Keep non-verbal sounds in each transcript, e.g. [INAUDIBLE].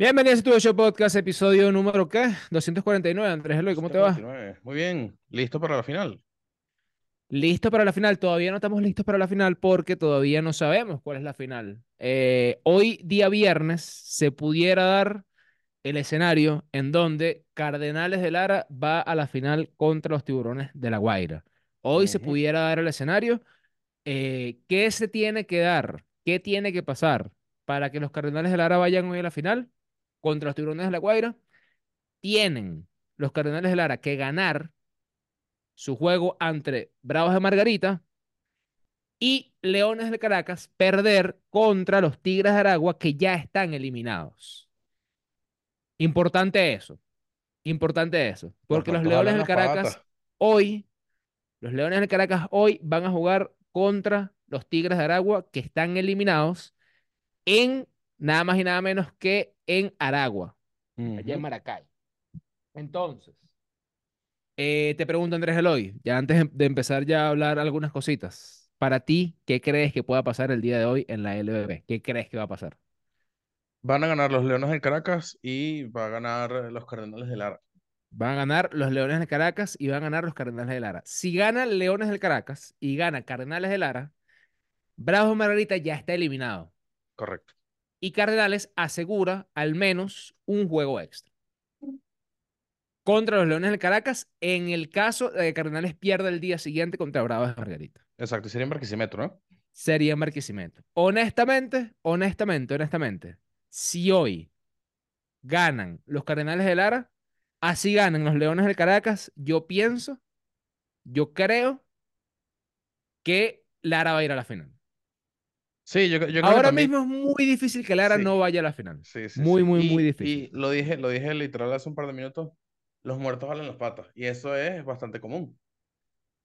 Bienvenidos a tu Show Podcast, episodio número ¿qué? 249. Andrés Eloy, ¿cómo te va? 149. Muy bien, listo para la final. Listo para la final. Todavía no estamos listos para la final porque todavía no sabemos cuál es la final. Eh, hoy, día viernes, se pudiera dar el escenario en donde Cardenales de Lara va a la final contra los Tiburones de La Guaira. Hoy se pudiera dar el escenario. Eh, ¿qué se tiene que dar? ¿Qué tiene que pasar para que los Cardenales de Lara vayan hoy a la final contra los Tiburones de La Guaira? Tienen los Cardenales de Lara que ganar su juego ante Bravos de Margarita y Leones de Caracas perder contra los Tigres de Aragua que ya están eliminados. Importante eso. Importante eso. Porque los Leones del las Caracas hoy, los Leones del Caracas hoy van a jugar contra los Tigres de Aragua que están eliminados en nada más y nada menos que en Aragua, allá en. Maracay. Entonces, eh, te pregunto, Andrés Eloy, ya antes de- empezar ya a hablar algunas cositas. Para ti, ¿qué crees que pueda pasar el día de hoy en la LBB? ¿Qué crees que va a pasar? Van a ganar los Leones del Caracas y va a ganar los Cardenales de Lara. Van a ganar los Leones del Caracas y van a ganar los Cardenales de Lara. Si gana Leones del Caracas y gana Cardenales de Lara, Bravos de Margarita ya está eliminado. Correcto. Y Cardenales asegura al menos un juego extra. Contra los Leones del Caracas, en el caso de que Cardenales pierda el día siguiente contra Bravos de Margarita. Exacto, y sería en Barquisimeto, ¿no? sería en Barquisimeto. Honestamente, honestamente, honestamente, si hoy ganan los Cardenales de Lara, así ganan los Leones del Caracas, yo pienso, yo creo que Lara va a ir a la final. Sí, yo, yo creo que Ahora también. mismo es muy difícil que Lara Sí, no vaya a la final. sí, sí, Muy, muy, Y, muy y difícil. lo dije, lo dije literal hace un par de minutos. Los muertos jalan las patas. Y eso es bastante común.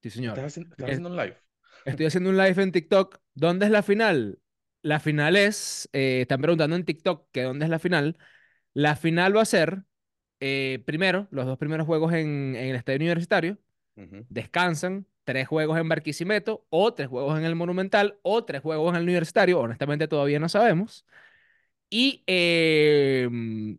Sí, ¿Estás señor. haciendo, estás Es- haciendo un live? Estoy haciendo un live en TikTok. ¿Dónde es la final? La final es, eh, están preguntando en TikTok que dónde es la final. La final va a ser, eh, primero, los dos primeros juegos en, en el estadio universitario. Ujú. Descansan, tres juegos en Barquisimeto, o tres juegos en el Monumental, o tres juegos en el universitario. Honestamente, todavía no sabemos. Y, eh,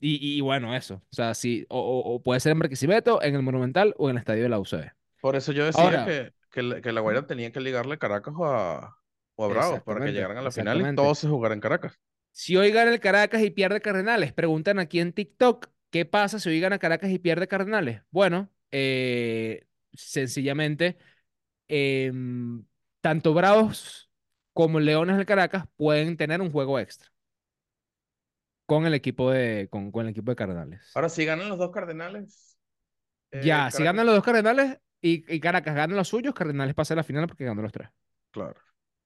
y, y bueno, eso. O sea, sí, o, o- puede ser en Barquisimeto, en el Monumental o en el estadio de la UCB. Por eso yo decía Ahora, que, que, la- que la Guaira tenía que ligarle Caracas a, o a Bravos para que llegaran a la final y todos se jugaran en Caracas. Si hoy gana el Caracas y pierde Cardenales, preguntan aquí en TikTok, ¿qué pasa si hoy gana Caracas y pierde Cardenales? Bueno, eh, sencillamente, em, tanto Bravos como Leones del Caracas pueden tener un juego extra con el equipo de, con, con el equipo de Cardenales. Ahora, si ganan los dos Cardenales, eh, Ya, si ganan los dos Cardenales y, y Caracas ganan los suyos, Cardenales pasa a la final porque ganó los tres. Claro,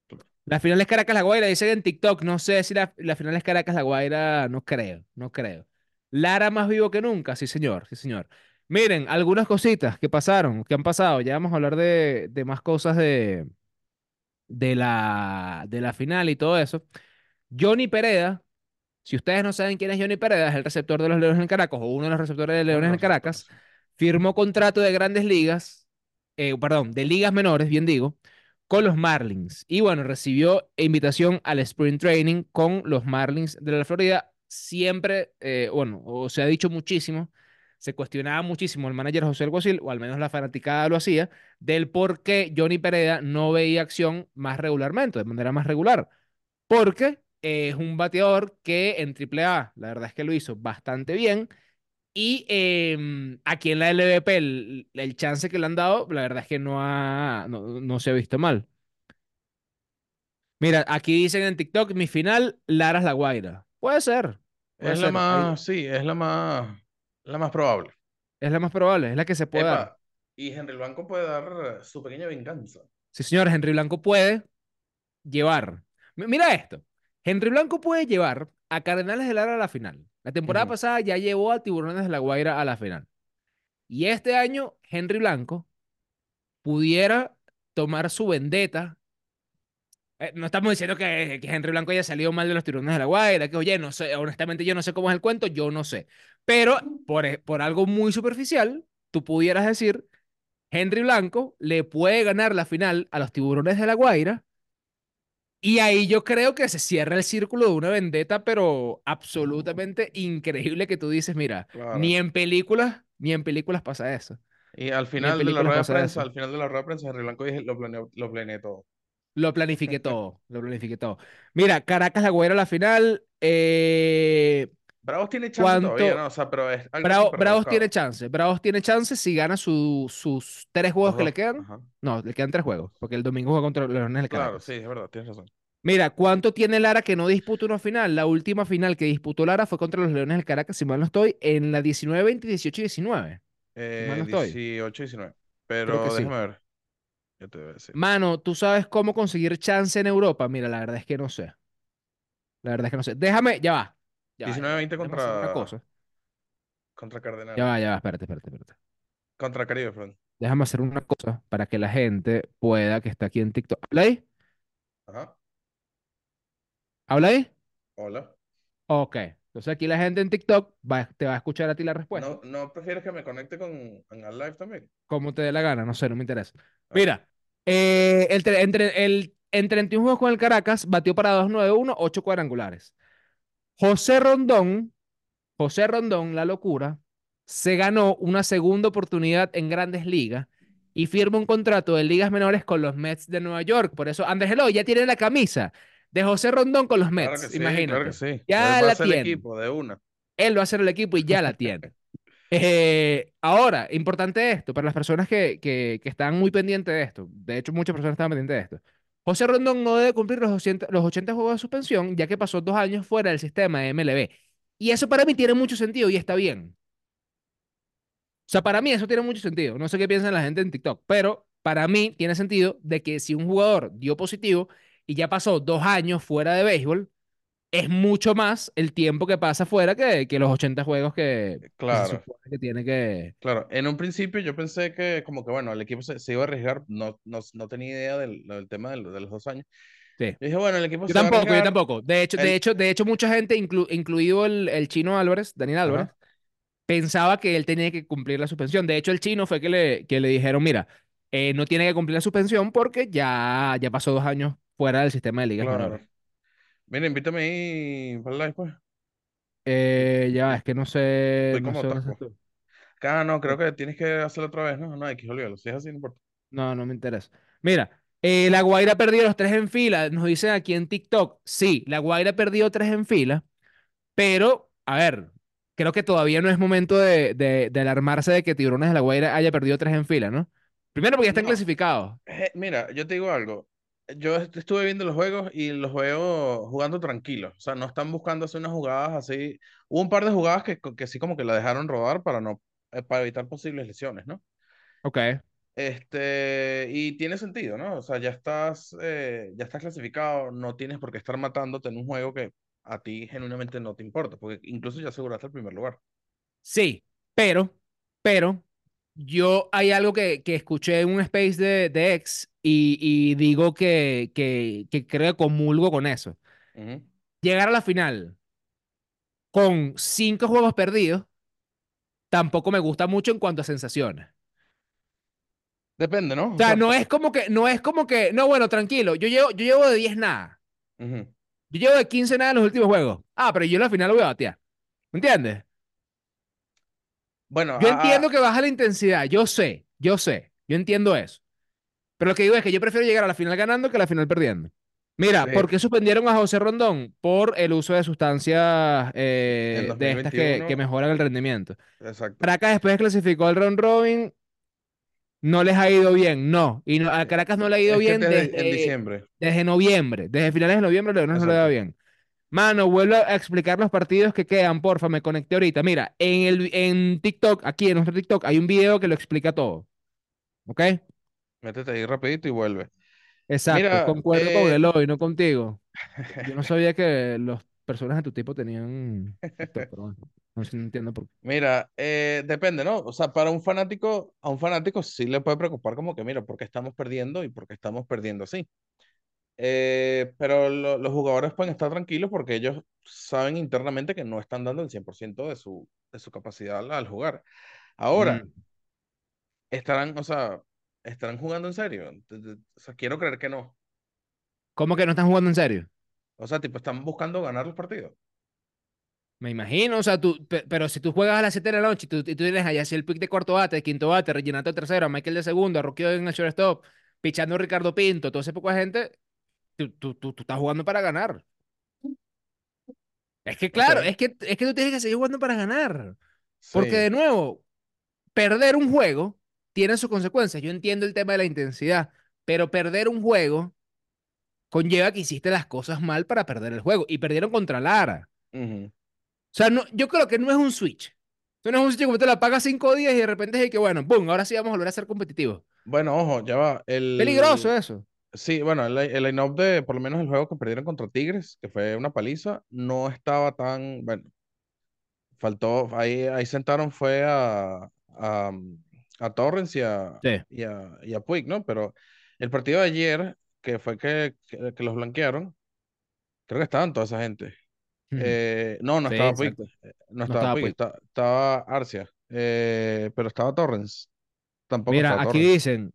claro. La final es Caracas-La Guaira, dicen en TikTok. No sé si la, la final es Caracas-La Guaira, no creo, no creo. Lara más vivo que nunca, sí señor, sí señor. Miren, algunas cositas que pasaron, que han pasado. Ya vamos a hablar de, de más cosas de, de la, de la final y todo eso. Johnny Pereda, si ustedes no saben quién es Johnny Pereda, es el receptor de los Leones en Caracas o uno de los receptores de Leones en Caracas, firmó contrato de grandes ligas, eh, perdón, de ligas menores, bien digo, con los Marlins. Y bueno, recibió invitación al Spring Training con los Marlins de la Florida. Siempre, eh, bueno, o se ha dicho muchísimo, se cuestionaba muchísimo el manager José Alguacil, o al menos la fanaticada lo hacía, del por qué Johnny Pereda no veía acción más regularmente, de manera más regular. Porque es un bateador que en AAA, la verdad es que lo hizo bastante bien. Y eh, aquí en la LVP, el, el chance que le han dado, la verdad es que no, ha, no, no se ha visto mal. Mira, aquí dicen en TikTok, mi final, Laras La Guaira. Puede ser, puede Es la. Ahí- más, sí, es la más, la más probable. es la más probable, es la que se puede dar. Y Henry Blanco puede dar su pequeña venganza. Sí, señor, Henry Blanco puede llevar. M- Mira esto. Henry Blanco puede llevar a Cardenales de Lara a la final. La temporada pasada ya llevó a Tiburones de la Guaira a la final. Y este año, Henry Blanco pudiera tomar su vendetta. Eh, no estamos diciendo que, que Henry Blanco haya salido mal de los Tiburones de la Guaira, que oye, no sé, honestamente yo no sé cómo es el cuento, yo no sé. Pero por, e- por algo muy superficial, tú pudieras decir, Henry Blanco le puede ganar la final a los Tiburones de la Guaira Y ahí yo creo que se cierra el círculo de una vendetta, pero absolutamente increíble que tú dices, mira, ni Claro. en películas, ni en películas pasa eso. Y al Ni final de la rueda de prensa, eso. al final de la rueda de prensa, Henry Blanco lo planeó, lo planeé todo. Lo planifiqué todo, lo planifiqué todo. Mira, Caracas La Guaira a la final. Eh, Bravos tiene chance todavía, ¿no? ¿cuánto? O sea, pero es algo Bravo- súper Bravos tiene chance. Bravos tiene chance si gana su- sus tres juegos que le quedan. ajá. No, le quedan tres juegos, porque el domingo juega contra los Leones del Claro, sí, Caracas. es verdad, tienes razón. Mira, ¿cuánto tiene Lara que no disputa una final? La última final que disputó Lara fue contra los Leones del Caracas, si mal no estoy, en la 19, 20, 18 y 19. Si mal Eh, no estoy. 18, 19. Creo que Pero sí. déjame ver. Yo te voy a decir. Mano, ¿tú sabes cómo conseguir chance en Europa? Mira, la verdad es que no sé. La verdad es que no sé. Déjame, ya va. Ya va, ya 19, va. 20 Déjame hacer una contra, cosa. contra Ya Cardenales. va, ya va, espérate, espérate, espérate. Contra Caribe, perdón. Déjame hacer una cosa para que la gente pueda, que está aquí en TikTok. ¿Habla ahí? Ajá. ¿Habla ahí? Hola. Ok. Entonces aquí la gente en TikTok va- te va a escuchar a ti la respuesta. ¿No, no prefieres que me conecte con en al live también? Como te dé la gana, no sé, no me interesa. Ah, Mira, eh, el, tre- entre, el, en 31 juegos con el Caracas batió para 291, 8 cuadrangulares. José Rondón, José Rondón, la locura, se ganó una segunda oportunidad en Grandes Ligas y firma un contrato de ligas menores con los Mets de Nueva York. Por eso Andrés Eloy ya tiene la camisa de José Rondón con los claro Mets, sí, claro que imagínate. sí. Él Ya la ser el tiene. equipo de una. Él va a hacer el equipo y ya la tiene. [LAUGHS] Eh, ahora, importante esto, para las personas que, que, que están muy pendientes de esto, de hecho muchas personas están pendientes de esto. José Rondón no debe cumplir los 80, los 80 juegos de suspensión, ya que pasó dos años fuera del sistema de MLB. Y eso para mí tiene mucho sentido y está bien. O sea, para mí eso tiene mucho sentido. No sé qué piensa la gente en TikTok, pero para mí tiene sentido de que si un jugador dio positivo y ya pasó dos años fuera de béisbol, es mucho más el tiempo que pasa fuera que, que los 80 juegos que, Claro, que tiene que... claro. En un principio yo pensé que como que bueno, el equipo se, se iba a arriesgar, no, no, no tenía idea del, del tema del- de los dos años. Sí. Yo dije, bueno, el equipo Yo se va a tampoco, yo tampoco. De hecho, de hecho, de hecho mucha gente, inclu- incluido el, el chino Álvarez, Daniel Álvarez, ajá, pensaba que él tenía que cumplir la suspensión. De hecho, el chino fue que le, que le dijeron, mira, eh, no tiene que cumplir la suspensión porque ya, ya pasó dos años fuera del sistema de ligas menores. claro. Mira, invítame ahí para el live, pues. Eh, ya, es que no sé, Estoy no como sé tú. Ah, no, creo que tienes que hacerlo otra vez, ¿no? No, X, olvídalo. Si es así, no importa. No, no me interesa. Mira, eh, La Guaira perdió los tres en fila. Nos dicen aquí en TikTok. Sí, La Guaira perdió tres en fila, pero, a ver, creo que todavía no es momento de, de, de alarmarse de que Tiburones de La Guaira haya perdido tres en fila, ¿no? Primero porque ya están No, clasificados. eh, mira, yo te digo algo. Yo est- estuve viendo los juegos y los veo jugando tranquilos. O sea, no están buscando hacer unas jugadas así. Hubo un par de jugadas que, que sí como que la dejaron rodar para no, eh, para evitar posibles lesiones, ¿no? Ok. Este, y tiene sentido, ¿no? O sea, ya estás, eh, ya estás clasificado, no tienes por qué estar matándote en un juego que a ti genuinamente no te importa, porque incluso ya aseguraste el primer lugar. Sí, pero, pero, yo hay algo que, que escuché en un space de, de ex y, y digo que, que, que creo que comulgo con eso. Llegar a la final con cinco juegos perdidos tampoco me gusta mucho en cuanto a sensaciones. Depende, ¿no? O sea, no es como que, no es como que, no, bueno, tranquilo, yo llevo, yo llevo de 10 nada. Yo llevo de 15 nada en los últimos juegos. Ah, pero yo en la final lo voy a batear. ¿Me entiendes? Bueno, Yo a- entiendo a- que baja la intensidad, yo sé, yo sé, yo entiendo eso. Pero lo que digo es que yo prefiero llegar a la final ganando que a la final perdiendo. Mira, sí, ¿por qué suspendieron a José Rondón? Por el uso de sustancias eh, de estas que, que 2021, mejoran el rendimiento. exacto. Caracas después clasificó al round robin, no les ha ido bien, no. Y no- a Eh, Caracas no le ha ido Es bien desde en diciembre, desde noviembre. Desde finales de noviembre, Leones no le va exacto. bien. Mano, vuelvo a explicar los partidos que quedan, porfa, me conecté ahorita. Mira, en, el, en TikTok, aquí en nuestro TikTok, hay un video que lo explica todo. ¿Ok? Métete ahí rapidito y vuelve. Exacto, Mira, concuerdo con eh, Eloy, no contigo. [LAUGHS] Yo no sabía que las personas de tu tipo tenían TikTok, pero bueno, no, no entiendo por qué. mira, eh, depende, ¿no? O sea, para un fanático, a un fanático sí le puede preocupar como que, mira, ¿por qué estamos perdiendo y por qué estamos perdiendo así? Eh, pero lo- los jugadores pueden estar tranquilos porque ellos saben internamente que no están dando el 100% de su, de su capacidad al, al jugar. Ahora, Mm. estarán, o sea, estarán jugando en serio. Entonces, O sea, quiero creer que no. ¿Cómo que no están jugando en serio? O sea, tipo, están buscando ganar los partidos. Me imagino, o sea, tú, pe- pero si tú juegas a las 7 de la noche y tú, y tú tienes allá así el pick de cuarto bate, de quinto bate, Reginato de tercero, a Michael de segundo, a Rocky en el shortstop, pichando a Ricardo Pinto, todo ese poco de gente, tú, tú, tú, tú estás jugando para ganar. Es que claro, es que, es que tú tienes que seguir jugando para ganar. Porque de nuevo, perder un juego tiene sus consecuencias. Yo entiendo el tema de la intensidad, pero perder un juego conlleva que hiciste las cosas mal para perder el juego. Y perdieron contra Lara. O sea, no, yo creo que no es un switch. Esto no es un switch como te la pagas cinco días y de repente es que, bueno, boom, ahora sí vamos a volver a ser competitivos. Bueno, ojo, ya va. Peligroso El... eso. Sí, bueno, el, el line-up de, por lo menos el juego que perdieron contra Tigres, que fue una paliza, no estaba tan, bueno, faltó, ahí, ahí sentaron fue a, a, a Torrens y a, Sí. y a, y a Puig, ¿no? Pero el partido de ayer, que fue que, que, que los blanquearon, creo que estaban toda esa gente. Eh, no, no Sí, estaba Puig, eh, no No estaba estaba Puig, pues. esta- estaba Arcia, eh, pero estaba Torrens, tampoco estaba Mira, aquí Torrens. dicen,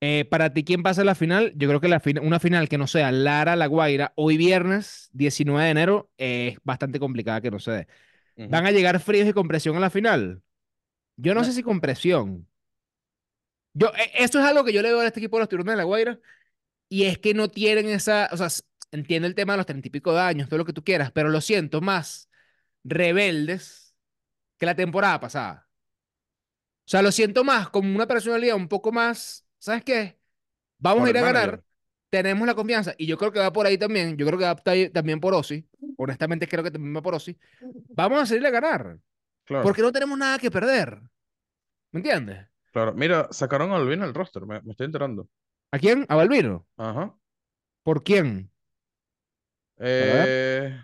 eh, para ti, ¿quién pasa a la final? Yo creo que la una final que no sea Lara La Guaira hoy viernes 19 de enero es bastante complicada que no se dé. ¿Van a llegar fríos y con presión a la final? Yo no No, sé si con presión. Yo, e- esto es algo que yo le veo a este equipo de los Tiburones de La Guaira y es que no tienen esa, o sea, entiendo el tema de los treinta y pico de años, todo lo que tú quieras, pero lo siento más rebeldes que la temporada pasada. O sea, lo siento más como una personalidad un poco más, ¿sabes qué? Vamos por a ir a ganar, tenemos la confianza y yo creo que va por ahí también, yo creo que va ta- también por Ozzy, honestamente creo que también va por Ozzy. Vamos a salir a ganar, claro. porque no tenemos nada que perder, ¿me entiendes? Claro, mira, sacaron a Olvin al roster, me, me estoy enterando. ¿A quién? ¿A Balbino? Ajá. ¿Por quién? Eh,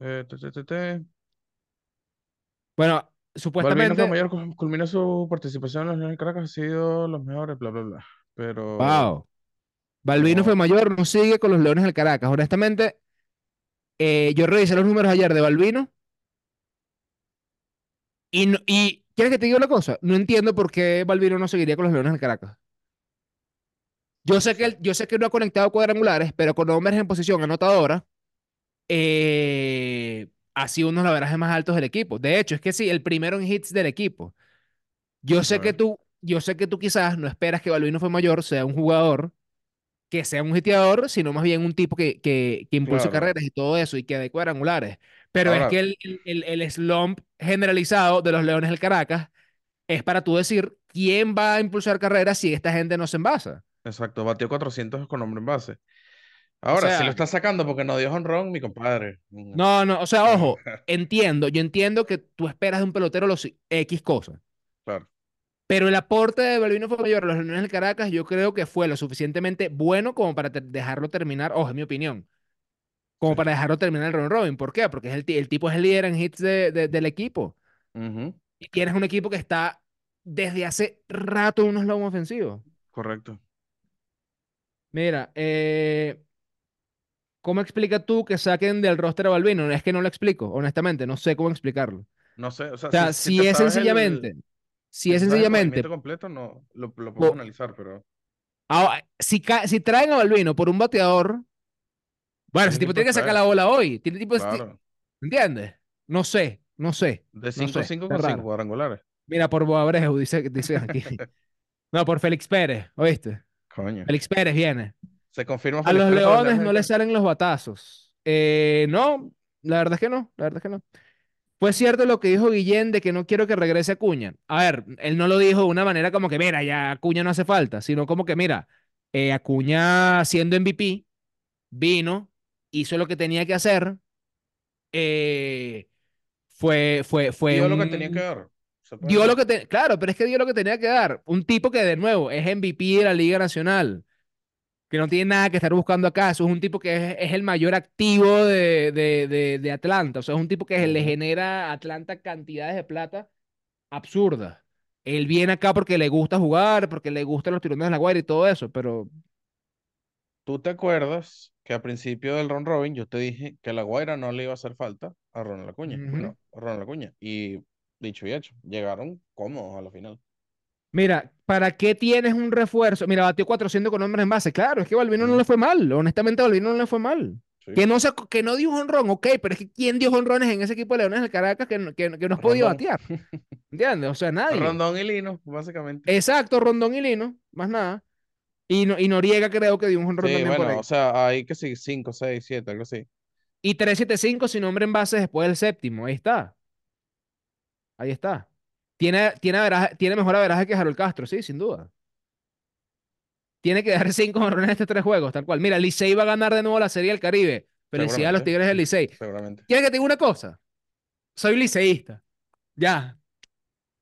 eh, te, te, te. Bueno, Balvino supuestamente, mayor, cul- culmina su participación en los Leones Caracas, ha sido los mejores, bla, bla, bla. Pero wow, Balbino fue mayor, no sigue con los Leones del Caracas. Honestamente, eh, yo revisé los números ayer de Balbino y, no- y ¿quieres que te diga una cosa? No entiendo por qué Balbino no seguiría con los Leones del Caracas. Yo sé que, él- yo sé que no ha conectado cuadrangulares, pero con hombres en posición anotadora, eh, ha sido uno de los averajes más altos del equipo. De hecho, es que sí, el primero en hits del equipo. Yo sé que tú, yo sé que tú quizás no esperas que Balbino fue mayor sea un jugador que sea un hiteador, sino más bien un tipo que, que, que impulse claro. carreras y todo eso y que dé cuadrangulares. Pero es que el, el, el, el slump generalizado de los Leones del Caracas es para tú decir quién va a impulsar carreras si esta gente no se envasa. exacto, batió 400 con hombre en base. O Ahora, si lo está sacando porque no dio honrón, mi compadre. Mm, no, no, o sea, ojo, [LAUGHS] entiendo, yo entiendo que tú esperas de un pelotero los X cosas. Claro, Pero el aporte de Balvino fue mayor a los Leones del Caracas, yo creo que fue lo suficientemente bueno como para te- dejarlo terminar, ojo, es mi opinión, como sí. para dejarlo terminar el round robin. ¿Por qué? Porque es el, ti- el tipo es el líder en hits de- de- del equipo. Y tienes un equipo que está desde hace rato en unos lomos ofensivos. correcto. Mira, eh, ¿cómo explicas tú que saquen del roster a Balvino? Es que no lo explico, honestamente, no sé cómo explicarlo. O No sé, o sea, si, sea, si te si es sabes el, sencillamente, si si es el sencillamente, movimiento completo, no, lo, lo podemos po- analizar, pero ah, si, si traen a Balvino por un bateador, bueno, es ese tipo tiene que sacar la bola hoy. Tiene tipo, claro. ¿entiendes? No sé, no sé, De no 5 sé, cinco es con 5 raro. cuadrangulares. Mira, por Boabreu, dice, dice aquí. [LAUGHS] No, por Félix Pérez, ¿oíste? Coño. Félix Pérez viene. ¿Se confirma A los Leones no del le Caracas? salen los batazos. Eh, no, la verdad es que no, la verdad es que no. Fue cierto lo que dijo Guillén de que no quiero que regrese Acuña. A ver, él no lo dijo de una manera como que, mira, ya Acuña no hace falta, sino como que, mira, eh, Acuña siendo MVP, vino, hizo lo que tenía que hacer, eh, fue, fue, fue Dio lo que tenía que un... dar, Dio lo que te, claro, pero es que dio lo que tenía que dar. Un tipo que de nuevo es MVP de la Liga Nacional que no tiene nada que estar buscando acá. Eso es un tipo que es, es el mayor activo de, de, de, de Atlanta. O sea, es un tipo que le genera a Atlanta cantidades de plata absurdas. Él viene acá porque le gusta jugar, porque le gustan los tirones de la guardia y todo eso, pero ¿Tú te acuerdas que al principio del round robin yo te dije que a La Guaira no le iba a hacer falta a Ronald Acuña? Bueno, a Ronald Acuña. Y dicho y hecho, llegaron cómodos a la final. Mira, ¿para qué tienes un refuerzo? Mira, batió 400 con hombres en base. Claro, es que Balvino no le fue mal. Honestamente, Balvino no le fue mal. Sí. Que no, se, que no dio un honrón, ok, pero es que ¿quién dio honrones en ese equipo de Leones del Caracas que, no- que, que no has podido batear? ¿Entiendes? O sea, nadie. Rondón y Lino, básicamente. Exacto, Rondón y Lino, más nada. Y, no- y Noriega creo que dio un honrón Sí, también por bueno, ahí. o sea, hay que sí, 5, 6, 7, algo así. Y 375 sin hombre en base después del séptimo. Ahí está. Ahí está. Tiene, tiene, averaje- tiene mejor averaje que Harold Castro, sí, sin duda. Tiene que dar [LAUGHS] cinco honrones en estos tres juegos, tal cual. Mira, Licey va a ganar de nuevo la Serie del Caribe. Felicidades a los Tigres del Licey. seguramente. ¿Quieres que te diga una cosa? Soy liceísta. Ya.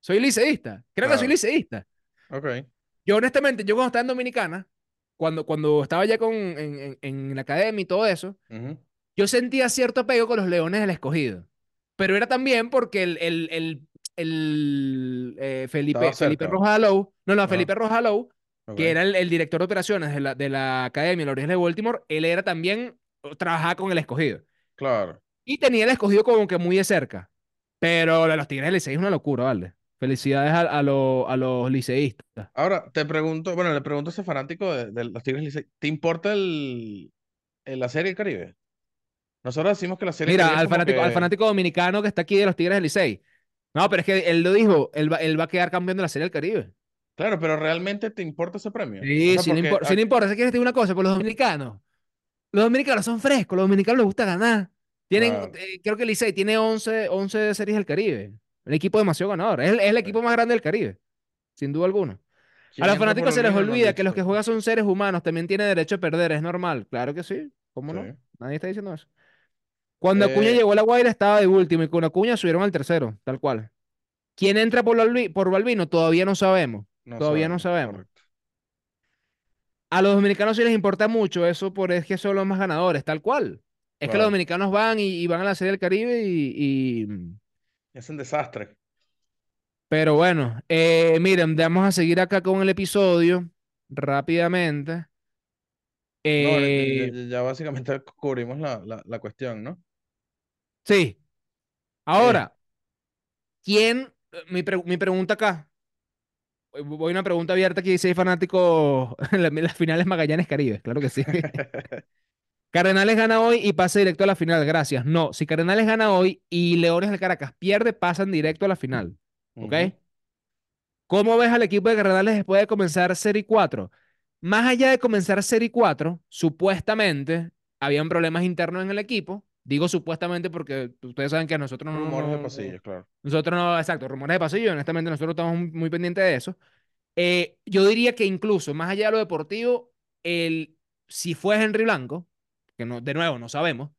Soy liceísta. Creo que soy liceísta. Ok. Yo, honestamente, yo cuando estaba en Dominicana, cuando, cuando estaba ya con, en, en- en la academia y todo eso, yo sentía cierto apego con los Leones del Escogido. Pero era también porque el, el, el, el, eh, Felipe, Felipe no, no. Felipe Ok. que era el, el director de operaciones de la, de la academia, la origen de Baltimore, él era también, trabajaba con el Escogido. Claro. Y tenía el Escogido como que muy de cerca. Pero lo de los Tigres del Licey es una locura, ¿vale? Felicidades a, a, lo- a los liceístas. Ahora, te pregunto, bueno, le pregunto a ese fanático de, de los Tigres Licey, ¿te importa el, el- la Serie del Caribe? Nosotros decimos que la Serie del Mira, Caribe es al fanático, al fanático dominicano que está aquí de los Tigres del Licey. No, pero es que él lo dijo, él va, él va a quedar campeón de la Serie del Caribe. claro, pero ¿realmente te importa ese premio? O Sí, sea, sí, no importa, sí, no importa. Una cosa, por los dominicanos. Los dominicanos son frescos, los dominicanos les gusta ganar. Tienen, eh, creo que el Licey tiene 11, 11 series del Caribe. Un equipo demasiado ganador. Es el, es el sí. equipo más grande del Caribe, sin duda alguna. A ¿Quién los fanáticos se les olvida que los que juegan son seres humanos, también tienen derecho a perder, es normal. Claro que sí, ¿cómo Sí. no? Nadie está diciendo eso. Cuando Acuña Eh, llegó a La Guaira estaba de último y con Acuña subieron al tercero, tal cual. ¿Quién entra por, Balbi- por Balbino? Todavía no sabemos. no Todavía no sabemos, correcto. A los dominicanos sí les importa mucho eso, por es que son los más ganadores, tal cual. Es que los dominicanos van y, y van a la Serie del Caribe y, y- Es un desastre. Pero bueno, eh, miren, vamos a seguir acá con el episodio rápidamente. No, Eh, ya- ya básicamente [LAUGHS] cubrimos la, la, la cuestión, ¿no? Sí, Eh, ahora, ¿quién? Mi, pre- mi pregunta acá. Voy a una pregunta abierta aquí, si hay fanáticos [LAUGHS] en la- las finales Magallanes Caribe, claro que sí. [LAUGHS] Cardenales gana hoy y pasa directo a la final, gracias. No, si Cardenales gana hoy y Leones del Caracas pierde, pasan directo a la final. ¿Ok? ¿Cómo ves al equipo de Cardenales después de comenzar Serie 4? Más allá de comenzar Serie 4, supuestamente habían problemas internos en el equipo. Digo supuestamente porque ustedes saben que a nosotros no, Rumores de pasillos, claro. nosotros no, exacto, rumores de pasillo, honestamente nosotros estamos muy, muy pendientes de eso. Eh, yo diría que incluso, más allá de lo deportivo, el, si fue Henry Blanco, que no, de nuevo no sabemos,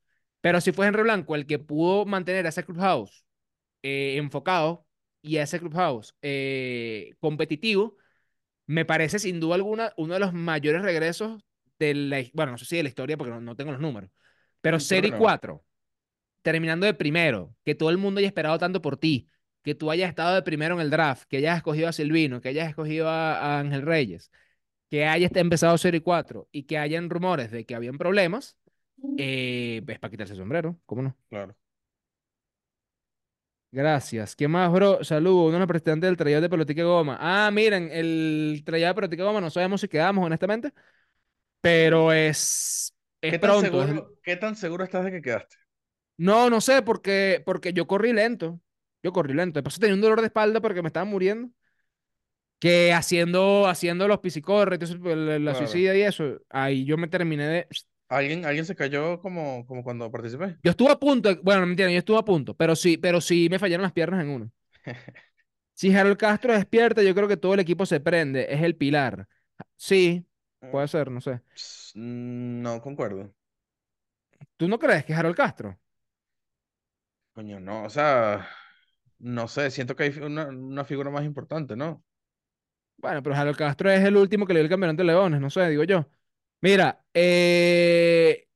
pero si fue Henry Blanco el que pudo mantener a ese clubhouse eh, enfocado y a ese clubhouse eh, competitivo, me parece sin duda alguna uno de los mayores regresos de la, bueno, no sé si de la historia porque no, no tengo los números, pero Serie no. 4, terminando de primero, que todo el mundo haya esperado tanto por ti, que tú hayas estado de primero en el draft, que hayas escogido a Silvino, que hayas escogido a, a Ángel Reyes, que hayas empezado Serie 4 y que hayan rumores de que habían problemas, eh, es para quitarse el sombrero, ¿cómo no? Claro. Gracias. ¿Qué más, bro? Saludos. Uno de los presidentes del trayado de Pelotique Goma. Ah, miren, el trayado de Pelotique Goma no sabemos si quedamos, honestamente, pero es, es ¿Qué tan pronto. es- seguro, qué tan seguro estás de que quedaste? No, no sé, porque, porque yo corrí lento. Yo corrí lento. Después tenía un dolor de espalda porque me estaba muriendo. Que haciendo, haciendo los piscicorres, pues, la, la Claro. suicida y eso, ahí yo me terminé de... ¿Alguien, alguien se cayó como, como cuando participé? Yo estuve a punto, de- bueno, no mentira, yo estuve a punto, pero sí, pero sí me fallaron las piernas en uno. [LAUGHS] Si Harold Castro despierta, yo creo que todo el equipo se prende, es el pilar. Sí, puede ser, no sé. No concuerdo. ¿Tú no crees que es Harold Castro? Coño, no, o sea, no sé, siento que hay una, una figura más importante, ¿no? Bueno, pero Harold Castro es el último que le dio el campeonato de Leones, no sé, digo yo. Mira, eh,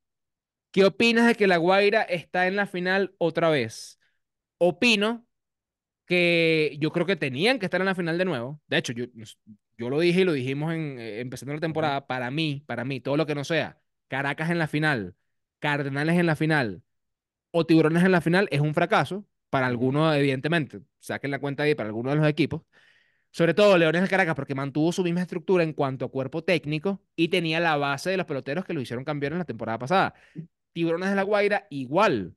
¿qué opinas de que La Guaira está en la final otra vez? Opino que yo creo que tenían que estar en la final de nuevo. De hecho, yo, yo lo dije y lo dijimos en, eh, empezando la temporada. Para mí, para mí, todo lo que no sea Caracas en la final, Cardenales en la final o Tiburones en la final es un fracaso. Para algunos, evidentemente, saquen la cuenta ahí para algunos de los equipos. Sobre todo Leones del Caracas, porque mantuvo su misma estructura en cuanto a cuerpo técnico y tenía la base de los peloteros que lo hicieron cambiar en la temporada pasada. Tiburones de la Guaira, igual.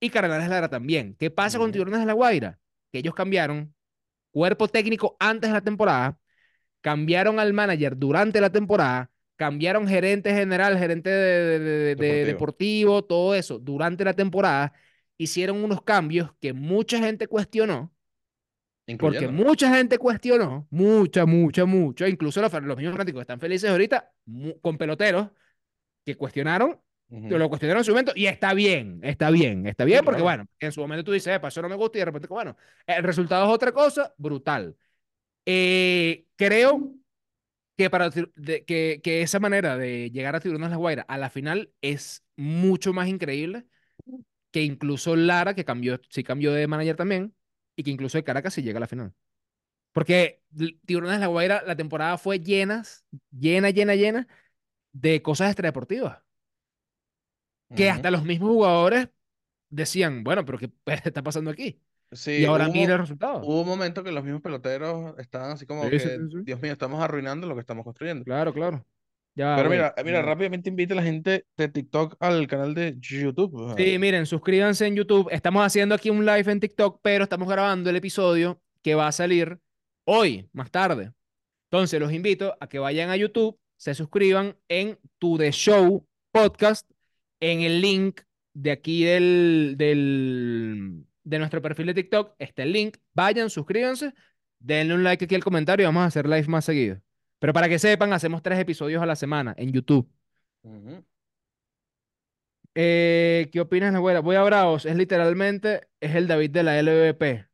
Y Cardenales Lara también. ¿Qué pasa con. Tiburones de la Guaira? Que ellos cambiaron cuerpo técnico antes de la temporada, cambiaron al manager durante la temporada, cambiaron gerente general, gerente de, de- de- de- Deportivo. deportivo, todo eso durante la temporada. Hicieron unos cambios que mucha gente cuestionó porque mucha gente cuestionó, mucha, mucha, mucha, incluso los, los mismos fanáticos están felices ahorita con peloteros que cuestionaron, Ujú. que lo cuestionaron en su momento y está bien, está bien, está bien Sí, porque claro. bueno, en su momento tú dices, "Epa, eso no me gusta y de repente, bueno, el resultado es otra cosa, brutal. Eh, creo que, para, de- que, que esa manera de llegar a Tiburones de la Guaira a la final es mucho más increíble que incluso Lara, que cambió, sí cambió de manager también, y que incluso el Caracas sí llega a la final. Porque Tiburones de la Guaira, la temporada fue llenas, llena, llena, llena de cosas extradeportivas. Que Ujú. hasta los mismos jugadores decían, bueno, pero ¿qué [LAUGHS] está pasando aquí? Sí, Y ahora hubo, mira el resultado. hubo un momento que los mismos peloteros estaban así como Sí, que, sí. Dios mío, estamos arruinando lo que estamos construyendo. Claro, claro. Ya, Pero mira, eh, mira, rápidamente invita a la gente de TikTok al canal de YouTube. Sí, miren, suscríbanse en YouTube. Estamos haciendo aquí un live en TikTok, pero estamos grabando el episodio que va a salir hoy, más tarde. Entonces, los invito a que vayan a YouTube, se suscriban en To The Show Podcast, en el link de aquí del, del, de nuestro perfil de TikTok, está el link. Vayan, suscríbanse, denle un like aquí al comentario y vamos a hacer live más seguido. Pero para que sepan, hacemos tres episodios a la semana en YouTube. Eh, ¿qué opinas, la güera? Voy a Bravos, es literalmente, es el David de la LVP.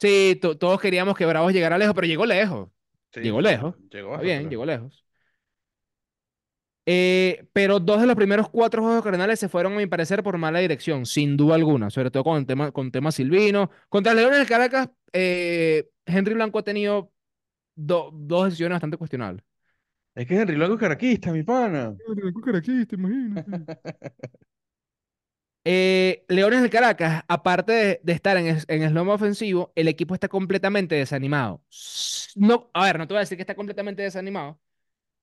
Sí, to- todos queríamos que Bravos llegara lejos, pero llegó lejos. Sí, Llegó lejos. Llegó Está bien, llegó lejos. Eh, pero dos de los primeros cuatro juegos cardenales se fueron, a mi parecer, por mala dirección, sin duda alguna, sobre todo con el tema, con tema Silvino. Contra Leones del Caracas, eh, Henry Blanco ha tenido do- dos decisiones bastante cuestionables. Es que Henry Blanco es caraquista, mi pana. [LAUGHS] Eh, Leones del Caracas, aparte de, de estar en, es- en eslomo ofensivo, el equipo está completamente desanimado. No, a ver, no te voy a decir que está completamente desanimado,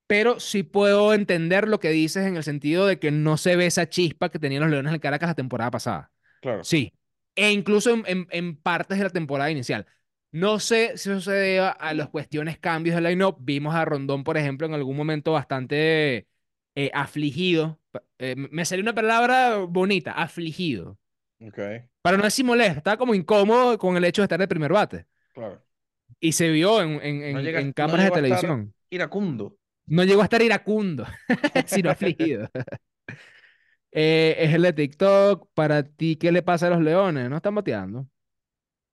pero sí puedo entender lo que dices en el sentido de que no se ve esa chispa que tenían los Leones del Caracas la temporada pasada. Claro. Sí. E incluso en, en- en partes de la temporada inicial. No sé si eso se debe a los cuestiones cambios del line-up. Vimos a Rondón, por ejemplo, en algún momento bastante eh, afligido. Eh, me salió una palabra bonita, afligido. Ok, Para no decir molesto, estaba como incómodo con el hecho de estar de primer bate. claro. Y se vio en, en- en- No llega- en no cámaras de televisión. Iracundo. No llegó a estar iracundo, [LAUGHS] sino [LAUGHS] afligido. Eh, es el de TikTok. Para ti, ¿qué le pasa a los leones? No están bateando.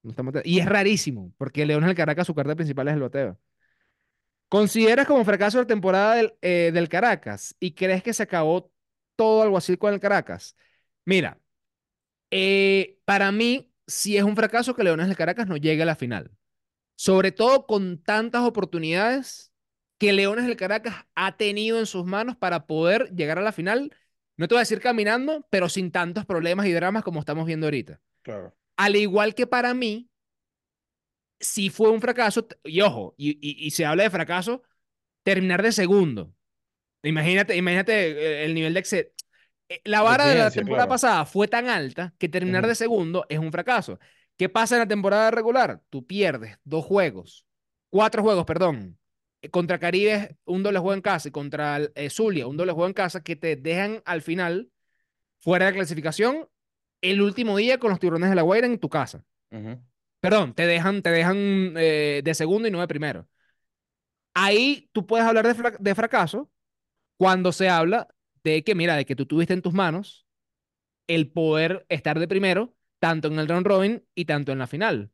No están bateando. Y es rarísimo, porque Leones del Caracas, su carta principal es el bateo. ¿Consideras como fracaso la temporada del, eh, del Caracas y crees que se acabó todo algo así con el Caracas? Mira, eh, para mí sí es un fracaso que Leones del Caracas no llegue a la final. Sobre todo con tantas oportunidades que Leones del Caracas ha tenido en sus manos para poder llegar a la final. No te voy a decir caminando, pero sin tantos problemas y dramas como estamos viendo ahorita. Claro. Al igual que para mí, sí fue un fracaso, y ojo, y, y- y se habla de fracaso, terminar de segundo. Imagínate, imagínate eh, el nivel de exe- eh, La vara de la temporada claro. pasada fue tan alta que terminar de segundo es un fracaso. ¿Qué pasa en la temporada regular? Tú pierdes dos juegos, cuatro juegos, perdón. Eh, Contra Caribe, un doble juego en casa, y contra eh, Zulia, un doble juego en casa, que te dejan al final fuera de clasificación el último día con los tiburones de la Guaira en tu casa. Perdón, te dejan, te dejan eh, de segundo y no de primero. Ahí tú puedes hablar de, fra- de fracaso cuando se habla de que, mira, de que tú tuviste en tus manos el poder estar de primero, tanto en el round robin y tanto en la final.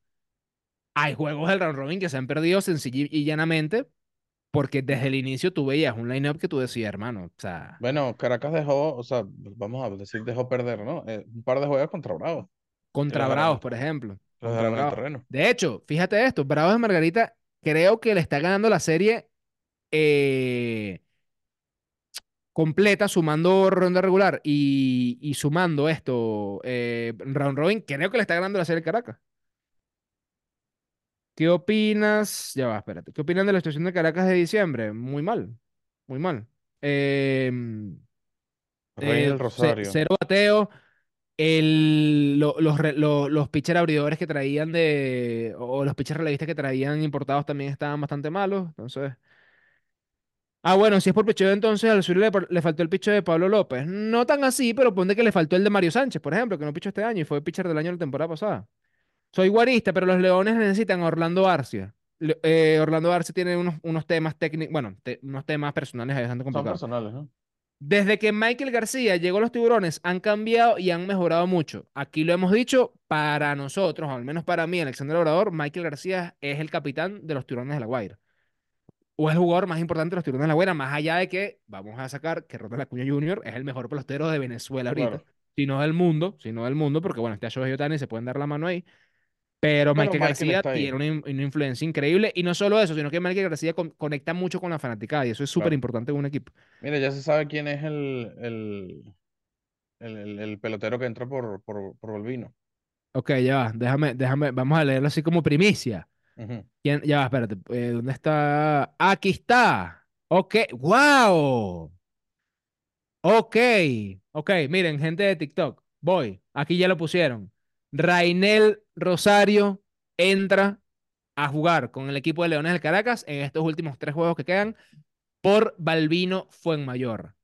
Hay juegos del round robin que se han perdido sencilla y llanamente porque desde el inicio tú veías un line-up que tú decías, hermano, o sea, Bueno, Caracas dejó, o sea, vamos a decir, dejó perder, ¿no? Eh, un par de juegos contra Bravo. contra Bravos, por ejemplo. Los Contra Bravos. terreno. De hecho, fíjate esto, Bravos de Margarita creo que le está ganando la serie eh, completa, sumando ronda regular y, y sumando esto, eh, round robin, creo que le está ganando la serie Caracas. ¿Qué opinas? Ya va, espérate. ¿Qué opinan de la situación de Caracas de diciembre? Muy mal, muy mal. Em, Rey eh, del ce- Rosario. cero bateo. El, lo- los, re- lo- los pitcher abridores que traían de. O los pitchers relevistas que traían importados también estaban bastante malos. Entonces. Ah, bueno, si es por picheo, entonces al sur le, le faltó el picheo de Pablo López. No tan así, pero ponte que le faltó el de Mario Sánchez, por ejemplo, que no pichó este año y fue pitcher del año de la temporada pasada. Soy guarista, pero los Leones necesitan a Orlando Arcia. Eh, Orlando Arcia tiene unos, unos temas técnicos, bueno, te- unos temas personales bastante Son complicados. personales, ¿no? Desde que Michael García llegó a los Tiburones, han cambiado y han mejorado mucho. Aquí lo hemos dicho, para nosotros, al menos para mí, Alexander Obrador, Michael García es el capitán de los Tiburones de La Guaira. O es el jugador más importante de los Tiburones de La Guaira, más allá de que vamos a sacar que Ronald Acuña Jr. es el mejor pelotero de Venezuela ahorita. Claro. Si no del mundo, si no del mundo, porque bueno, este Shohei Ohtani se pueden dar la mano ahí. Pero Pero Michael Michael García tiene una, in- una influencia increíble. Y no solo eso, sino que Michael García con- conecta mucho con la fanaticada. Y eso es súper importante en un equipo. Mira, ya se sabe quién es el, el, el, el- el pelotero que entra por, por, por Balbino. Ok, ya va. Déjame, déjame. Vamos a leerlo así como primicia. ¿Quién? Ya va, espérate. eh, ¿dónde está? Aquí está. Ok. ¡Wow! Ok. Ok, miren, gente de TikTok. Voy. Aquí ya lo pusieron. Rainel Rosario entra a jugar con el equipo de Leones del Caracas en estos últimos tres juegos que quedan por Balbino Fuenmayor.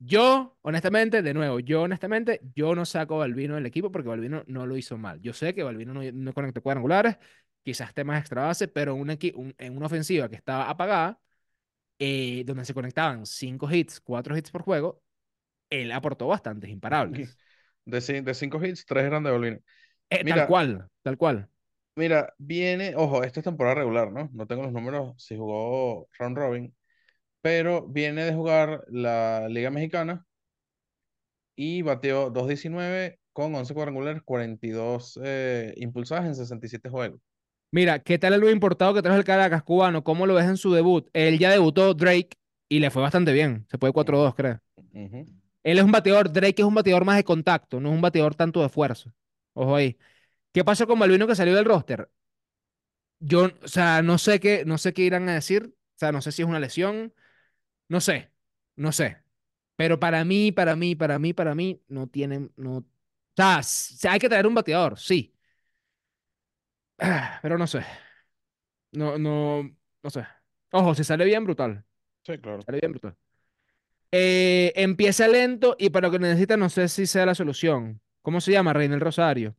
Yo, honestamente, de nuevo, yo honestamente, yo no saco a Balbino del equipo porque Balbino no lo hizo mal. Yo sé que Balbino no, no conectó cuadrangulares, quizás temas extra base, pero en una ofensiva que estaba apagada, eh, donde se conectaban cinco hits, cuatro hits por juego, él aportó bastantes imparables. De cinco hits, tres eran de Balbino. Eh, tal cual, tal cual. mira, viene, ojo, esta es temporada regular, ¿no? No tengo los números si jugó round robin, pero viene de jugar la Liga Mexicana y bateó 2.19 con 11 cuadrangulares, 42 eh, impulsadas en 67 juegos. Mira, ¿qué tal el nuevo importado que trajo el Caracas cubano? ¿Cómo lo ves en su debut? Él ya debutó Drake y le fue bastante bien. Se puede 4-2, creo. Él es un bateador, Drake es un bateador más de contacto, no es un bateador tanto de esfuerzo. Ojo ahí. ¿Qué pasó con Balvino que salió del roster? Yo, o sea, no sé qué, no sé qué irán a decir. O sea, no sé si es una lesión. No sé, no sé. Pero para mí, para mí, para mí, para mí, no tienen, no. O sea, hay que traer un bateador, sí. Ah, Pero no sé. No, no, no sé. Ojo, si sale bien, brutal. Sí, claro. Sale bien, brutal. Eh, empieza lento y para lo que necesita, no sé si sea la solución. ¿Cómo se llama? Reinel Rosario.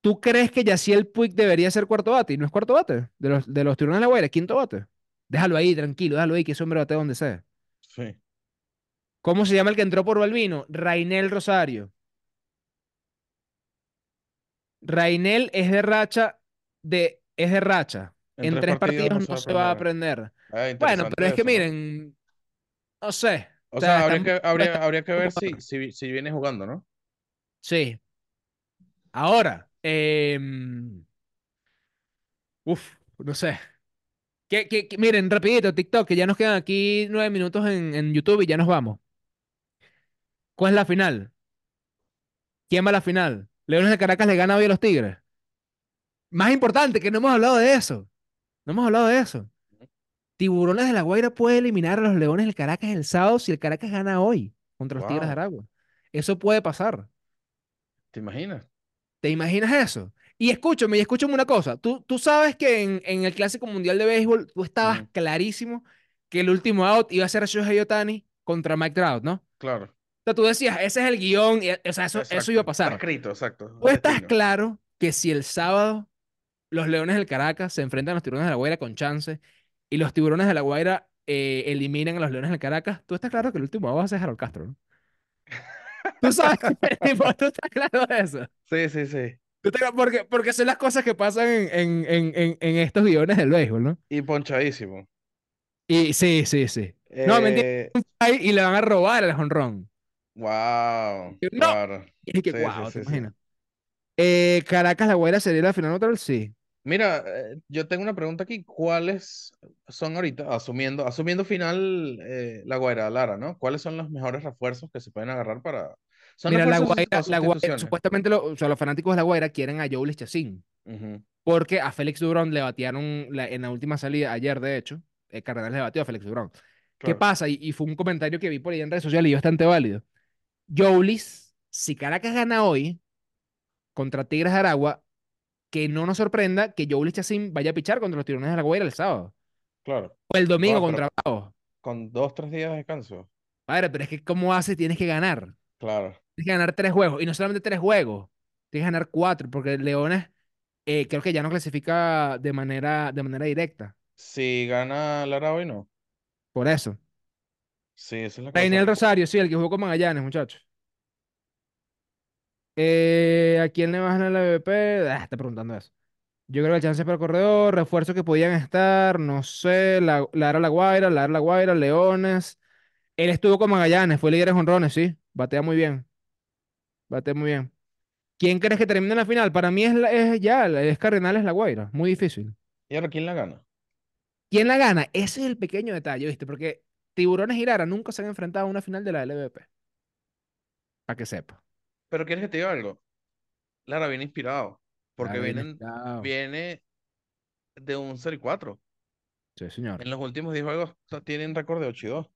¿Tú crees que Yaciel Puig debería ser cuarto bate? Y no es cuarto bate. De los, de los Tiburones de la Guaira, es quinto bate. Déjalo ahí, tranquilo, déjalo ahí, que ese hombre bate donde sea. Sí. ¿Cómo se llama el que entró por Balvino? Rainel Rosario. Rainel es de racha, de, es de racha. En En tres partidos no se no va a se va a aprender. Ah, Bueno, pero es que miren, no sé. O O sea, sea, habría están, que, habría, habría que ver si, si, si viene jugando, ¿no? Sí. Ahora, em, uf, no sé. Que, que- que- miren, rapidito, TikTok, que ya nos quedan aquí nueve minutos en, en YouTube y ya nos vamos. ¿Cuál es la final? ¿Quién va a la final? Leones de Caracas le gana hoy a los Tigres. Más importante, que no hemos hablado de eso. No hemos hablado de eso. Tiburones de la Guaira puede eliminar a los Leones del Caracas el sábado si el Caracas gana hoy contra los Tigres de. Aragua. Eso puede pasar. ¿Te imaginas? ¿Te imaginas eso? Y escúchame, y escúchame una cosa. Tú, tú sabes que en, en el Clásico Mundial de Béisbol tú estabas clarísimo que el último out iba a ser Shohei Ohtani contra Mike Trout, ¿no? O Claro. sea, tú decías, ese es el guion, y, o sea, eso, eso iba a Está pasar. escrito, exacto. Tú estás claro que si el sábado los Leones del Caracas se enfrentan a los Tiburones de la Guaira con chance y los Tiburones de la Guaira eh, eliminan a los Leones del Caracas, tú estás claro que el último out va a ser Harold Castro, ¿no? [LAUGHS] Tú sabes, tipo, tú estás claro de eso. Sí, sí, sí. Porque, porque son las cosas que pasan en, en, en, en, estos guiones del béisbol, ¿no? Y ponchadísimo. Y sí, sí, sí. No, mentira, Eh, ahí y le van a robar el jonrón. wow, No. claro. Y es que, Sí, wow, sí, ¿te sí, sí. imaginas? Eh, Caracas, La Guaira sería la final otra vez, sí. Mira, eh, yo tengo una pregunta aquí. ¿Cuáles son ahorita, asumiendo, asumiendo final eh, La Guaira, Lara, ¿no? ¿Cuáles son los mejores refuerzos que se pueden agarrar para... ¿Son Mira, La Guaira, La Guaira, sustituciones? supuestamente lo- o sea, los fanáticos de La Guaira quieren a Joe Chacín. Ujú. porque a Félix Dubron le batearon la- en la última salida, ayer de hecho, el Cardenal le batió a Félix Dubron. ¿Qué pasa? Y, y fue un comentario que vi por ahí en redes sociales y bastante válido. Joulis, si Caracas gana hoy contra Tigres de Aragua, que no nos sorprenda que Joulis Chacín vaya a pichar contra los Tiburones de la Guaira el sábado. claro. O el domingo contra Bravos. con dos, tres días de descanso. Padre, pero es que ¿cómo haces? Tienes que ganar. Claro. Tienes que ganar tres juegos. Y no solamente tres juegos. Tienes que ganar cuatro, porque Leones eh, creo que ya no clasifica de manera, de manera directa. Si gana Lara hoy, no. Por eso. Sí, esa es la cosa. Rosario, sí, el que jugó con Magallanes, muchachos. Eh, ¿a quién le bajan el MVP? Ah, está preguntando eso. Yo creo que el chance para el corredor, refuerzos que podían estar, no sé, la, Lara La Guaira, Lara La Guaira, Leones. Él estuvo con Magallanes, fue líder en jonrones, sí. Batea muy bien. Batea muy bien. ¿Quién crees que termine en la final? Para mí es, la- es ya, es Cardenales La Guaira. Muy difícil. ¿Y ahora quién la gana? ¿Quién la gana? Ese es el pequeño detalle, ¿viste? Porque Tiburones y Lara nunca se han enfrentado a una final de la LVP. Para que sepa. Pero ¿quieres que te diga algo? Lara viene inspirado. Porque Lara vienen, inspirado. viene de un 0 y 4. Sí, señor. En los últimos 10 juegos tienen récord de 8 y 2.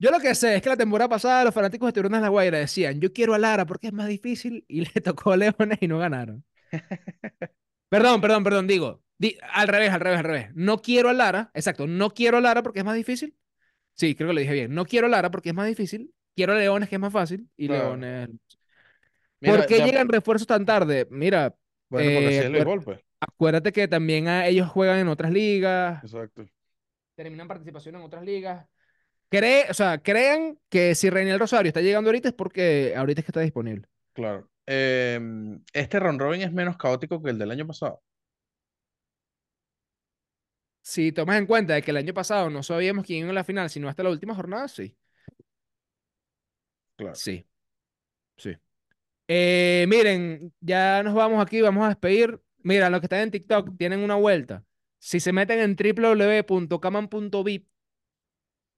Yo lo que sé es que la temporada pasada los fanáticos de Tiburones La Guaira decían, yo quiero a Lara porque es más difícil y [LAUGHS] le tocó a Leones y no ganaron. [LAUGHS] Perdón, perdón, perdón, digo, di- al revés, al revés, al revés. No quiero a Lara, exacto, no quiero a Lara porque es más difícil. Sí, creo que lo dije bien. No quiero a Lara porque es más difícil. Quiero a Leones que es más fácil y Claro. Leones... Mira, ¿Por qué ya- llegan refuerzos tan tarde? Mira, Bueno, eh, acuer- béisbol, pues. acuérdate que también a- ellos juegan en otras ligas, Exacto. terminan participación en otras ligas. Cree, o sea, crean que si Reiniel Rosario está llegando ahorita es porque ahorita es que está disponible. Claro. Em, este round robin es menos caótico que el del año pasado. Si tomas en cuenta de que el año pasado no sabíamos quién iba en la final, sino hasta la última jornada, sí. Claro. Sí. Sí. Eh, miren, ya nos vamos aquí, vamos a despedir. Mira, los que están en TikTok tienen una vuelta. Si se meten en www.caman.vip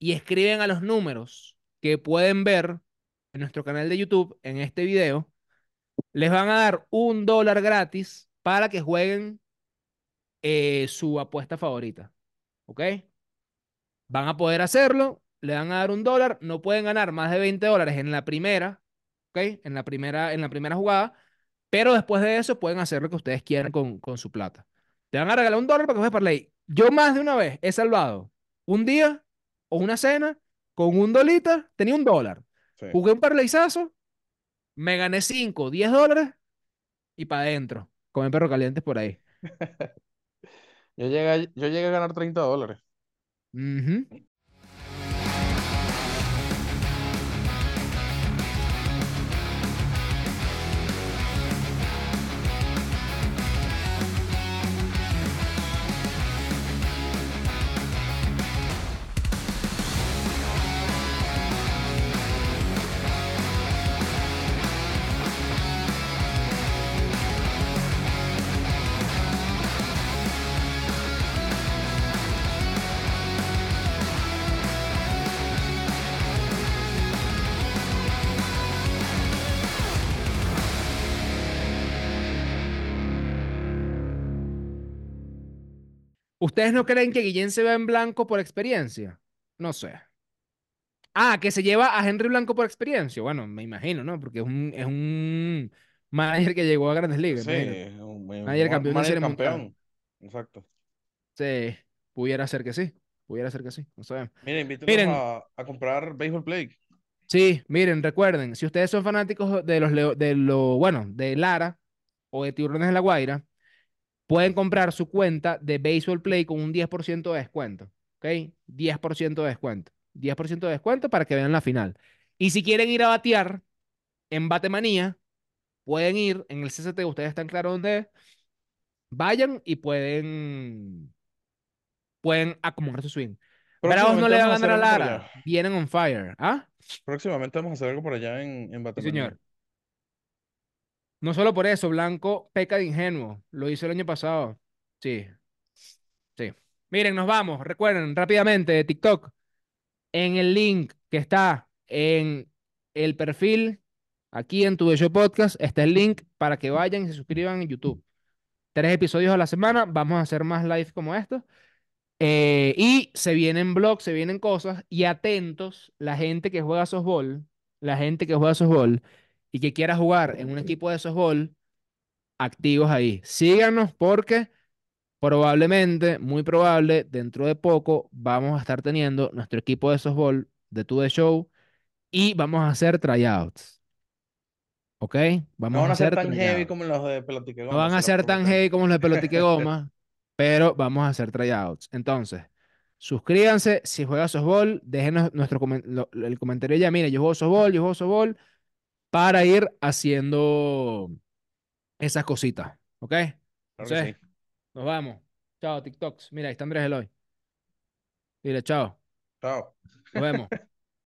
y escriben a los números que pueden ver en nuestro canal de YouTube, en este video, les van a dar un dólar gratis para que jueguen eh, su apuesta favorita. ¿Ok? Van a poder hacerlo, le van a dar un dólar, no pueden ganar más de 20 dólares en la primera, ¿ok? En la primera, en la primera jugada, pero después de eso pueden hacer lo que ustedes quieran con, con su plata. Te van a regalar un dólar para que juegues parlay. Yo más de una vez he salvado un día o una cena con un dolita, tenía un dólar. Sí. Jugué un parlayzazo, me gané 5, 10 dólares y para adentro. Comer perro calientes por ahí. [LAUGHS] Yo llegué, a- yo llegué a ganar 30 dólares. Ujú. ¿Ustedes no creen que Guillén se va en blanco por experiencia? No sé. Ah, que se lleva a Henry Blanco por experiencia. Bueno, me imagino, ¿no? Porque es un, es un manager que llegó a Grandes Ligas. Sí, imagínate. un, un Manager ma- campeón manager Mundial. campeón. Exacto. Sí, pudiera ser que sí. Pudiera ser que sí. No sabemos. Miren, Miren. a, a comprar Baseball Play. Sí, miren, recuerden, si ustedes son fanáticos de los leo- de lo, bueno, de Lara o de Tiburones de la Guaira, pueden comprar su cuenta de Baseball Play con un 10% de descuento. ¿Ok? 10% de descuento. 10% de descuento para que vean la final. Y si quieren ir a batear en Batemanía, pueden ir en el CCT, ustedes están claros dónde es. Vayan y pueden, pueden acomodar su swing. Bravos no le va a ganar a Lara. Vienen on fire. ¿Ah? Próximamente vamos a hacer algo por allá en, en Sí, Batemanía. señor. No solo por eso, Blanco peca de ingenuo. Lo hizo el año pasado. Sí. Sí. Miren, nos vamos. Recuerden rápidamente de TikTok. En el link que está en el perfil, aquí en tu Show Podcast, está el link para que vayan y se suscriban en YouTube. tres episodios a la semana. Vamos a hacer más live como estos. Eh, y se vienen blogs, se vienen cosas. Y atentos, la gente que juega softball, la gente que juega softball y que quiera jugar en un equipo de softball, activos ahí. Síganos porque probablemente, muy probable, dentro de poco vamos a estar teniendo nuestro equipo de softball de To The Show y vamos a hacer tryouts. ¿Ok? No Vamos van a hacer tan heavy como los de Pelotique No Goma, van se a ser tan heavy como los de Pelotique [LAUGHS] Goma, pero vamos a hacer tryouts. Entonces, suscríbanse si juegas softball, déjenos nuestro el comentario ya, mire, yo juego softball, yo juego softball, para ir haciendo esas cositas. ¿Ok? Claro Entonces, sí. nos vamos. Chao, TikToks. Mira, ahí está Andrés Eloy. Dile, chao. Chao. Nos vemos. [LAUGHS]